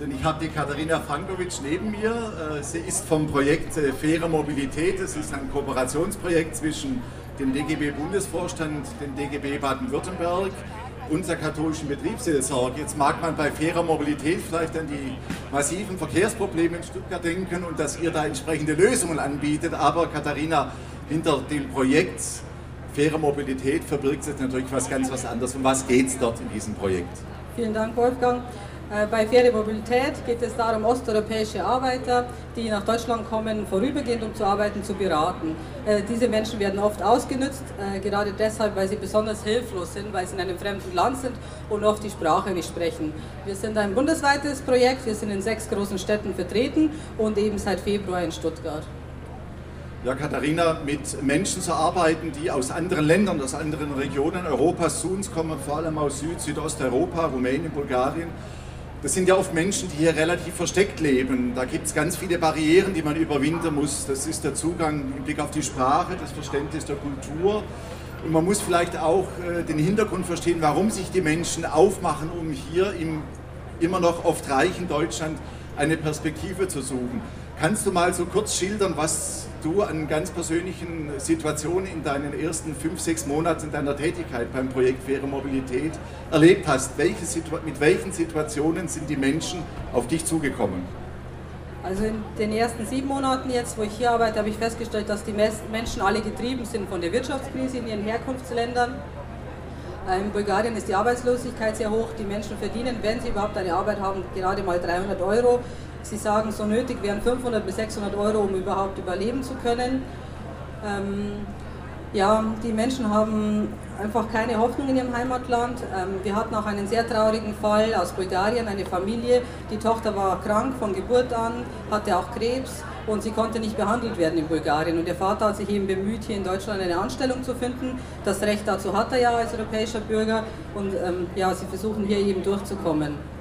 Denn ich habe die Katharina Frankovic neben mir. Äh, sie ist vom Projekt äh, Faire Mobilität. Es ist ein Kooperationsprojekt zwischen dem DGB-Bundesvorstand, dem DGB Baden-Württemberg und der katholischen Betriebsseelsorge. Jetzt mag man bei fairer Mobilität vielleicht an die massiven Verkehrsprobleme in Stuttgart denken und dass ihr da entsprechende Lösungen anbietet. Aber Katharina, hinter dem Projekt faire Mobilität verbirgt sich natürlich was ganz was anderes. Um was geht es dort in diesem Projekt? Vielen Dank, Wolfgang. Äh, bei Faire Mobilität geht es darum, osteuropäische Arbeiter, die nach Deutschland kommen, vorübergehend um zu arbeiten, zu beraten. Äh, diese Menschen werden oft ausgenützt, äh, gerade deshalb, weil sie besonders hilflos sind, weil sie in einem fremden Land sind und oft die Sprache nicht sprechen. Wir sind ein bundesweites Projekt, wir sind in sechs großen Städten vertreten und eben seit Februar in Stuttgart. Ja, Katharina, mit Menschen zu arbeiten, die aus anderen Ländern, aus anderen Regionen Europas zu uns kommen, vor allem aus Süd-, Südosteuropa, Rumänien, Bulgarien. Das sind ja oft Menschen, die hier relativ versteckt leben. Da gibt es ganz viele Barrieren, die man überwinden muss. Das ist der Zugang im Blick auf die Sprache, das Verständnis der Kultur. Und man muss vielleicht auch äh, den Hintergrund verstehen, warum sich die Menschen aufmachen, um hier im immer noch oft reichen Deutschland eine Perspektive zu suchen. Kannst du mal so kurz schildern, was du an ganz persönlichen Situationen in deinen ersten fünf, sechs Monaten deiner Tätigkeit beim Projekt Faire Mobilität erlebt hast? Welche mit welchen Situationen sind die Menschen auf dich zugekommen? Also in den ersten sieben Monaten jetzt, wo ich hier arbeite, habe ich festgestellt, dass die Menschen alle getrieben sind von der Wirtschaftskrise in ihren Herkunftsländern. Äh, in Bulgarien ist die Arbeitslosigkeit sehr hoch. Die Menschen verdienen, wenn sie überhaupt eine Arbeit haben, gerade mal 300 Euro. Sie sagen, so nötig wären 500 bis 600 Euro, um überhaupt überleben zu können. Ähm, ja, die Menschen haben einfach keine Hoffnung in ihrem Heimatland. Ähm, wir hatten auch einen sehr traurigen Fall aus Bulgarien, eine Familie. Die Tochter war krank von Geburt an, hatte auch Krebs und sie konnte nicht behandelt werden in Bulgarien. Und der Vater hat sich eben bemüht, hier in Deutschland eine Anstellung zu finden. Das Recht dazu hat er ja als europäischer Bürger und ähm, ja, sie versuchen hier eben durchzukommen.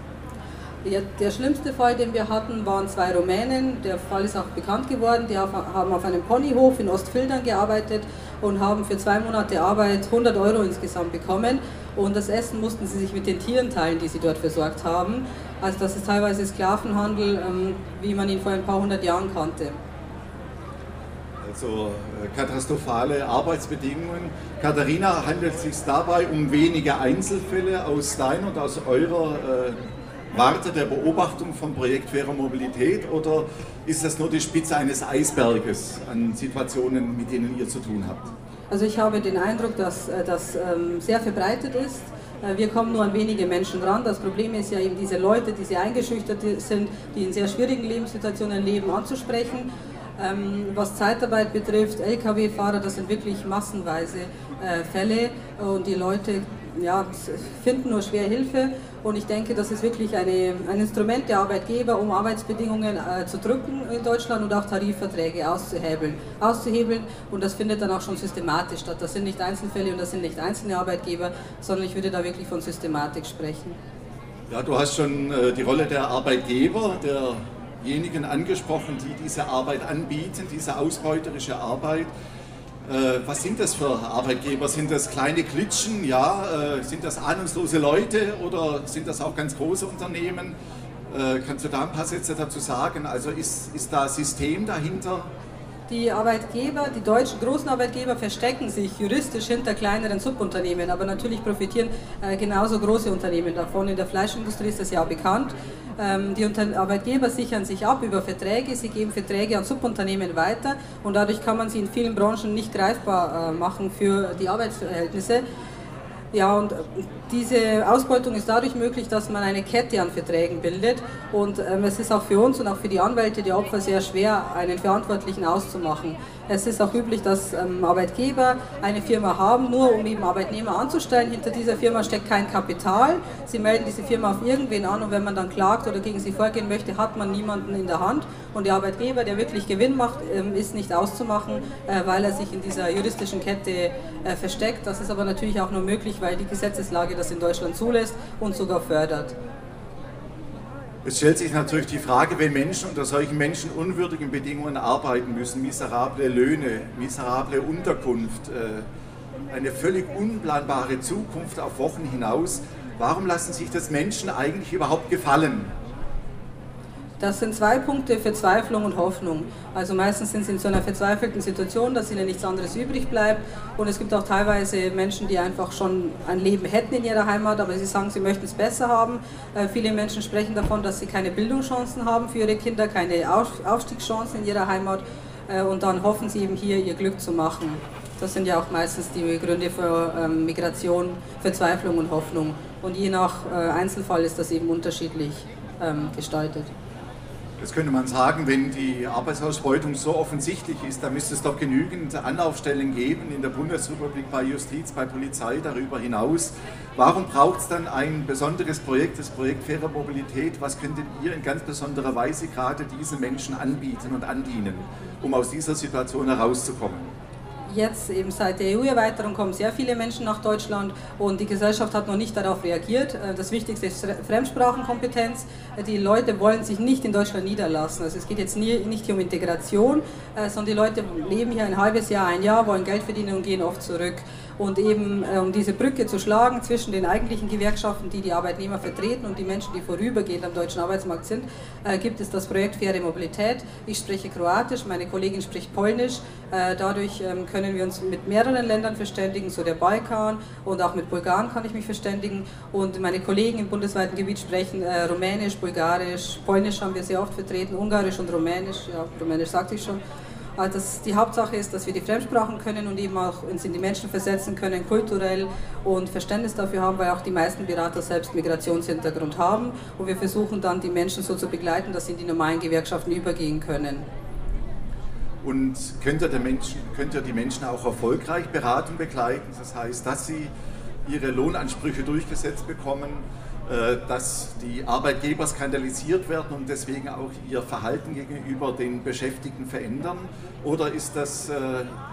Der schlimmste Fall, den wir hatten, waren zwei Rumänen. Der Fall ist auch bekannt geworden. Die haben auf einem Ponyhof in Ostfildern gearbeitet und haben für zwei Monate Arbeit 100 Euro insgesamt bekommen. Und das Essen mussten sie sich mit den Tieren teilen, die sie dort versorgt haben. Also das ist teilweise Sklavenhandel, ähm, wie man ihn vor ein paar hundert Jahren kannte. Also äh, katastrophale Arbeitsbedingungen. Katharina, handelt es sich dabei um wenige Einzelfälle aus deiner und aus eurer äh, Warte der Beobachtung vom Projekt Faire Mobilität oder ist das nur die Spitze eines Eisberges an Situationen, mit denen ihr zu tun habt? Also ich habe den Eindruck, dass äh, das ähm, sehr verbreitet ist. Äh, wir kommen nur an wenige Menschen ran. Das Problem ist ja eben diese Leute, die sehr eingeschüchtert sind, die in sehr schwierigen Lebenssituationen leben, anzusprechen. Ähm, was Zeitarbeit betrifft, Lkw-Fahrer, das sind wirklich massenweise äh, Fälle und die Leute ja, finden nur schwer Hilfe und ich denke, das ist wirklich eine, ein Instrument der Arbeitgeber, um Arbeitsbedingungen äh, zu drücken in Deutschland und auch Tarifverträge auszuhebeln, auszuhebeln und das findet dann auch schon systematisch statt. Das sind nicht Einzelfälle und das sind nicht einzelne Arbeitgeber, sondern ich würde da wirklich von Systematik sprechen. Ja, du hast schon äh, die Rolle der Arbeitgeber, derjenigen angesprochen, die diese Arbeit anbieten, diese ausbeuterische Arbeit. Äh, was sind das für Arbeitgeber? Sind das kleine Klitschen? Ja, äh, sind das ahnungslose Leute oder sind das auch ganz große Unternehmen? Äh, kannst du da ein paar Sätze dazu sagen? Also ist, ist da System dahinter? Die Arbeitgeber, die deutschen großen Arbeitgeber verstecken sich juristisch hinter kleineren Subunternehmen, aber natürlich profitieren äh, genauso große Unternehmen davon. In der Fleischindustrie ist das ja bekannt. Ähm, die Unter Arbeitgeber sichern sich ab über Verträge, sie geben Verträge an Subunternehmen weiter und dadurch kann man sie in vielen Branchen nicht greifbar äh, machen für die Arbeitsverhältnisse. Ja, und diese Ausbeutung ist dadurch möglich, dass man eine Kette an Verträgen bildet. Und ähm, es ist auch für uns und auch für die Anwälte der Opfer sehr schwer, einen Verantwortlichen auszumachen. Es ist auch üblich, dass ähm, Arbeitgeber eine Firma haben, nur um eben Arbeitnehmer anzustellen. Hinter dieser Firma steckt kein Kapital. Sie melden diese Firma auf irgendwen an und wenn man dann klagt oder gegen sie vorgehen möchte, hat man niemanden in der Hand. Und der Arbeitgeber, der wirklich Gewinn macht, ähm, ist nicht auszumachen, äh, weil er sich in dieser juristischen Kette äh, versteckt. Das ist aber natürlich auch nur möglich, weil die Gesetzeslage das in Deutschland zulässt und sogar fördert. Es stellt sich natürlich die Frage, wenn Menschen unter solchen menschenunwürdigen Bedingungen arbeiten müssen, miserable Löhne, miserable Unterkunft, äh, eine völlig unplanbare Zukunft auf Wochen hinaus, warum lassen sich das Menschen eigentlich überhaupt gefallen? Das sind zwei Punkte, Verzweiflung und Hoffnung. Also meistens sind sie in so einer verzweifelten Situation, dass ihnen nichts anderes übrig bleibt. Und es gibt auch teilweise Menschen, die einfach schon ein Leben hätten in ihrer Heimat, aber sie sagen, sie möchten es besser haben. Äh, viele Menschen sprechen davon, dass sie keine Bildungschancen haben für ihre Kinder, keine Aufstiegschancen in ihrer Heimat. Äh, und dann hoffen sie eben hier ihr Glück zu machen. Das sind ja auch meistens die Gründe für ähm, Migration, Verzweiflung und Hoffnung. Und je nach äh, Einzelfall ist das eben unterschiedlich ähm, gestaltet. Jetzt könnte man sagen, wenn die Arbeitsausbeutung so offensichtlich ist, dann müsste es doch genügend Anlaufstellen geben in der Bundesrepublik bei Justiz, bei Polizei, darüber hinaus. Warum braucht es dann ein besonderes Projekt, das Projekt Faire Mobilität? Was könntet ihr in ganz besonderer Weise gerade diesen Menschen anbieten und andienen, um aus dieser Situation herauszukommen? Jetzt eben seit der EU-Erweiterung kommen sehr viele Menschen nach Deutschland und die Gesellschaft hat noch nicht darauf reagiert. Äh, das Wichtigste ist Fremdsprachenkompetenz. Äh, die Leute wollen sich nicht in Deutschland niederlassen. Also es geht jetzt nie, nicht hier um Integration, äh, sondern die Leute leben hier ein halbes Jahr, ein Jahr, wollen Geld verdienen und gehen oft zurück. Und eben äh, um diese Brücke zu schlagen zwischen den eigentlichen Gewerkschaften, die die Arbeitnehmer vertreten und die Menschen, die vorübergehend am deutschen Arbeitsmarkt sind, äh, gibt es das Projekt Faire Mobilität. Ich spreche Kroatisch, meine Kollegin spricht Polnisch. Äh, dadurch ähm, können wir uns mit mehreren Ländern verständigen, so der Balkan und auch mit Bulgaren kann ich mich verständigen. Und meine Kollegen im bundesweiten Gebiet sprechen Rumänisch, Bulgarisch, Polnisch haben wir sehr oft vertreten, Ungarisch und Rumänisch, ja, Rumänisch sagte ich schon. Das, die Hauptsache ist, dass wir die Fremdsprachen können und eben auch uns in die Menschen versetzen können, kulturell und Verständnis dafür haben, weil auch die meisten Berater selbst Migrationshintergrund haben. Und wir versuchen dann, die Menschen so zu begleiten, dass sie in die normalen Gewerkschaften übergehen können. Und könnt ihr, Menschen, könnt ihr die Menschen auch erfolgreich beraten, begleiten? Das heißt, dass sie ihre Lohnansprüche durchgesetzt bekommen, äh, dass die Arbeitgeber skandalisiert werden und deswegen auch ihr Verhalten gegenüber den Beschäftigten verändern? Oder ist das äh,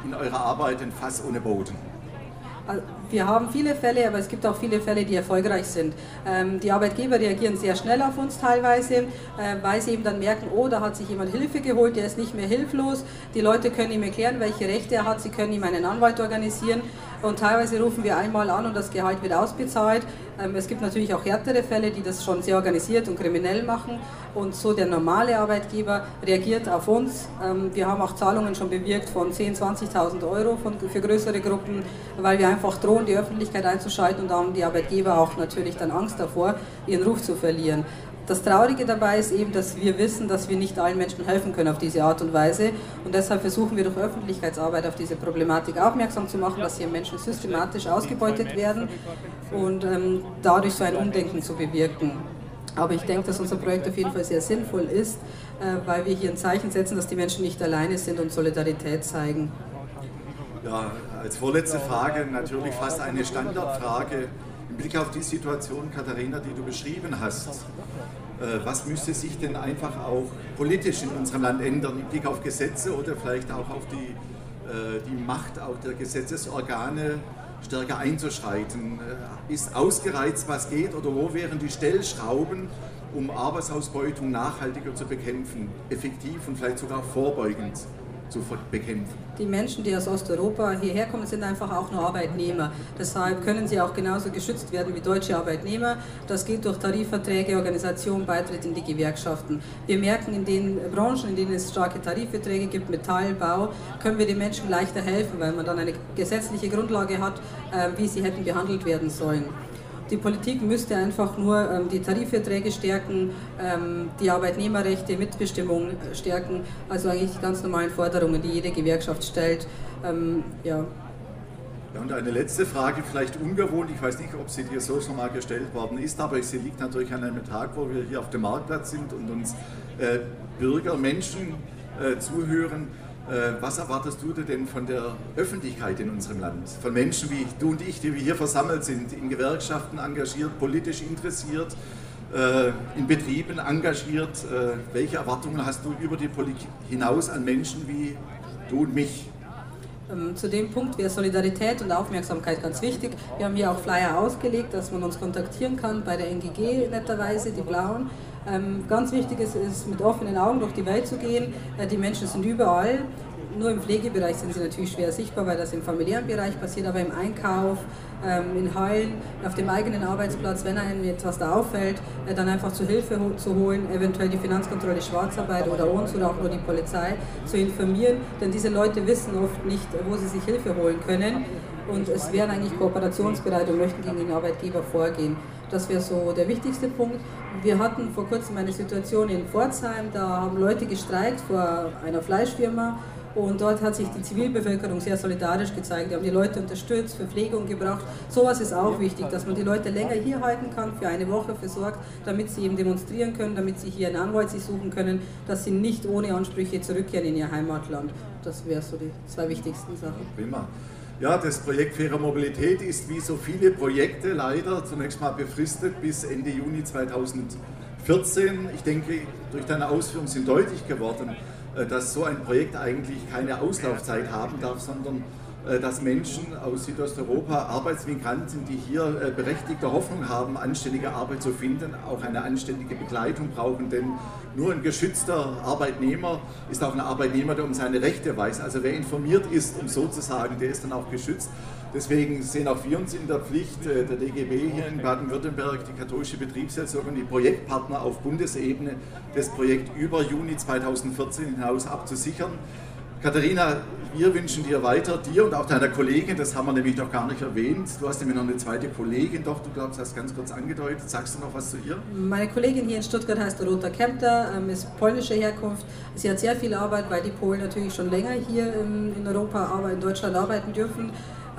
in eurer Arbeit ein Fass ohne Boden? Also, wir haben viele Fälle, aber es gibt auch viele Fälle, die erfolgreich sind. Ähm, die Arbeitgeber reagieren sehr schnell auf uns teilweise, äh, weil sie eben dann merken, oh, da hat sich jemand Hilfe geholt, der ist nicht mehr hilflos. Die Leute können ihm erklären, welche Rechte er hat, sie können ihm einen Anwalt organisieren und teilweise rufen wir einmal an und das Gehalt wird ausbezahlt. Ähm, es gibt natürlich auch härtere Fälle, die das schon sehr organisiert und kriminell machen. Und so der normale Arbeitgeber reagiert auf uns. Ähm, wir haben auch Zahlungen schon bewirkt von 10.000, 20.000 Euro für größere Gruppen, weil wir einfach drohen, die Öffentlichkeit einzuschalten und da haben die Arbeitgeber auch natürlich dann Angst davor, ihren Ruf zu verlieren. Das Traurige dabei ist eben, dass wir wissen, dass wir nicht allen Menschen helfen können auf diese Art und Weise. Und deshalb versuchen wir durch Öffentlichkeitsarbeit auf diese Problematik aufmerksam zu machen, dass hier Menschen systematisch ausgebeutet werden und ähm, dadurch so ein Umdenken zu bewirken. Aber ich denke, dass unser Projekt auf jeden Fall sehr sinnvoll ist, äh, weil wir hier ein Zeichen setzen, dass die Menschen nicht alleine sind und Solidarität zeigen. Ja, als vorletzte Frage natürlich fast eine Standardfrage im Blick auf die Situation, Katharina, die du beschrieben hast. Äh, was müsste sich denn einfach auch politisch in unserem Land ändern, im Blick auf Gesetze oder vielleicht auch auf die, äh, die Macht auch der Gesetzesorgane stärker einzuschreiten? Äh, ist ausgereizt, was geht oder wo wären die Stellschrauben, um Arbeitsausbeutung nachhaltiger zu bekämpfen, effektiv und vielleicht sogar vorbeugend? Zu bekämpfen. Die Menschen, die aus Osteuropa hierher kommen, sind einfach auch nur Arbeitnehmer. Deshalb können sie auch genauso geschützt werden wie deutsche Arbeitnehmer. Das geht durch Tarifverträge, Organisation, Beitritt in die Gewerkschaften. Wir merken, in den Branchen, in denen es starke Tarifverträge gibt, Metall, Bau, können wir den Menschen leichter helfen, weil man dann eine gesetzliche Grundlage hat, äh, wie sie hätten behandelt werden sollen. Die Politik müsste einfach nur ähm, die Tarifverträge stärken, ähm, die Arbeitnehmerrechte, Mitbestimmung stärken, also eigentlich die ganz normalen Forderungen, die jede Gewerkschaft stellt. Ähm, ja. Ja, und eine letzte Frage, vielleicht ungewohnt, ich weiß nicht, ob sie dir so schon mal gestellt worden ist, aber sie liegt natürlich an einem Tag, wo wir hier auf dem Marktplatz sind und uns äh, Bürger, Menschen äh, zuhören. Äh, was erwartest du denn von der Öffentlichkeit in unserem Land? Von Menschen wie du und ich, die wir hier versammelt sind, in Gewerkschaften engagiert, politisch interessiert, äh, in Betrieben engagiert. Äh, welche Erwartungen hast du über die Politik hinaus an Menschen wie du und mich? Ähm, zu dem Punkt wäre Solidarität und Aufmerksamkeit ganz wichtig. Wir haben hier auch Flyer ausgelegt, dass man uns kontaktieren kann bei der NGG netterweise, die Blauen. Ähm, ganz wichtig ist es, mit offenen Augen durch die Welt zu gehen. Äh, die Menschen sind überall. Nur im Pflegebereich sind sie natürlich schwer sichtbar, weil das im familiären Bereich passiert, aber im Einkauf, ähm, in Hallen, auf dem eigenen Arbeitsplatz, wenn einem etwas da auffällt, äh, dann einfach zu Hilfe zu holen, eventuell die Finanzkontrolle Schwarzarbeit oder uns oder auch nur die Polizei zu informieren, denn diese Leute wissen oft nicht, wo sie sich Hilfe holen können und es wären eigentlich kooperationsbereit und möchten gegen den Arbeitgeber vorgehen. Das wäre so der wichtigste Punkt. Wir hatten vor kurzem eine Situation in Pforzheim, da haben Leute gestreikt vor einer Fleischfirma und dort hat sich die Zivilbevölkerung sehr solidarisch gezeigt. Die haben die Leute unterstützt, Verpflegung gebracht. Sowas ist auch wichtig, dass man die Leute länger hier halten kann, für eine Woche versorgt, damit sie eben demonstrieren können, damit sie hier einen Anwalt sich suchen können, dass sie nicht ohne Ansprüche zurückkehren in ihr Heimatland. Das wären so die zwei wichtigsten Sachen. Prima. Ja, das Projekt Faire Mobilität ist wie so viele Projekte leider zunächst mal befristet bis Ende Juni 2014. Ich denke, durch deine Ausführungen sind deutlich geworden, dass so ein Projekt eigentlich keine Auslaufzeit haben darf, sondern äh, dass Menschen aus Südosteuropa, Arbeitsmigranten, die hier äh, berechtigte Hoffnung haben, anständige Arbeit zu finden, auch eine anständige Begleitung brauchen. Denn nur ein geschützter Arbeitnehmer ist auch ein Arbeitnehmer, der um seine Rechte weiß. Also wer informiert ist, um so der ist dann auch geschützt. Deswegen sehen auch wir uns in der Pflicht, der DGB hier in Baden-Württemberg, die katholische Betriebsseelsorge und die Projektpartner auf Bundesebene, das Projekt über Juni 2014 hinaus abzusichern. Katharina, wir wünschen dir weiter, dir und auch deiner Kollegin, das haben wir nämlich noch gar nicht erwähnt. Du hast nämlich noch eine zweite Kollegin, doch, du glaubst, hast ganz kurz angedeutet. Sagst du noch was zu ihr? Meine Kollegin hier in Stuttgart heißt Dorota Kempter, ähm, ist polnischer Herkunft. Sie hat sehr viel Arbeit, weil die Polen natürlich schon länger hier in Europa, in Deutschland arbeiten dürfen.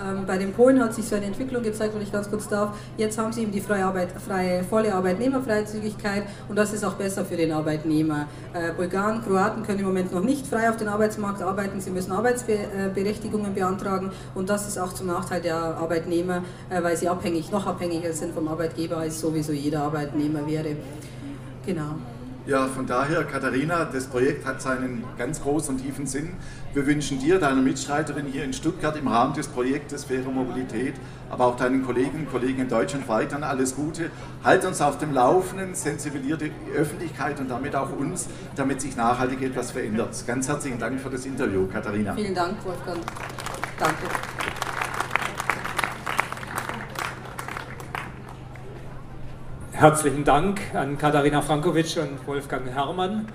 Ähm, bei den Polen hat sich so eine Entwicklung gezeigt, wenn ich ganz kurz darf. Jetzt haben sie eben die freie, Arbeit, freie volle Arbeitnehmerfreizügigkeit und das ist auch besser für den Arbeitnehmer. Äh, Bulgaren, Kroaten können im Moment noch nicht frei auf den Arbeitsmarkt arbeiten, sie müssen Arbeitsberechtigungen beantragen und das ist auch zum Nachteil der Arbeitnehmer, äh, weil sie abhängig, noch abhängiger sind vom Arbeitgeber, als sowieso jeder Arbeitnehmer wäre. Genau. Ja, von daher, Katharina, das Projekt hat seinen ganz großen und tiefen Sinn. Wir wünschen dir, deiner Mitstreiterin hier in Stuttgart im Rahmen des Projektes Faire Mobilität, aber auch deinen Kolleginnen und Kollegen in Deutschland weiterhin alles Gute. Halt uns auf dem Laufenden, sensibilisiert die Öffentlichkeit und damit auch uns, damit sich nachhaltig etwas verändert. Ganz herzlichen Dank für das Interview, Katharina. Vielen Dank, Wolfgang. Danke. Herzlichen Dank an Katharina Frankovic und Wolfgang Herrmann.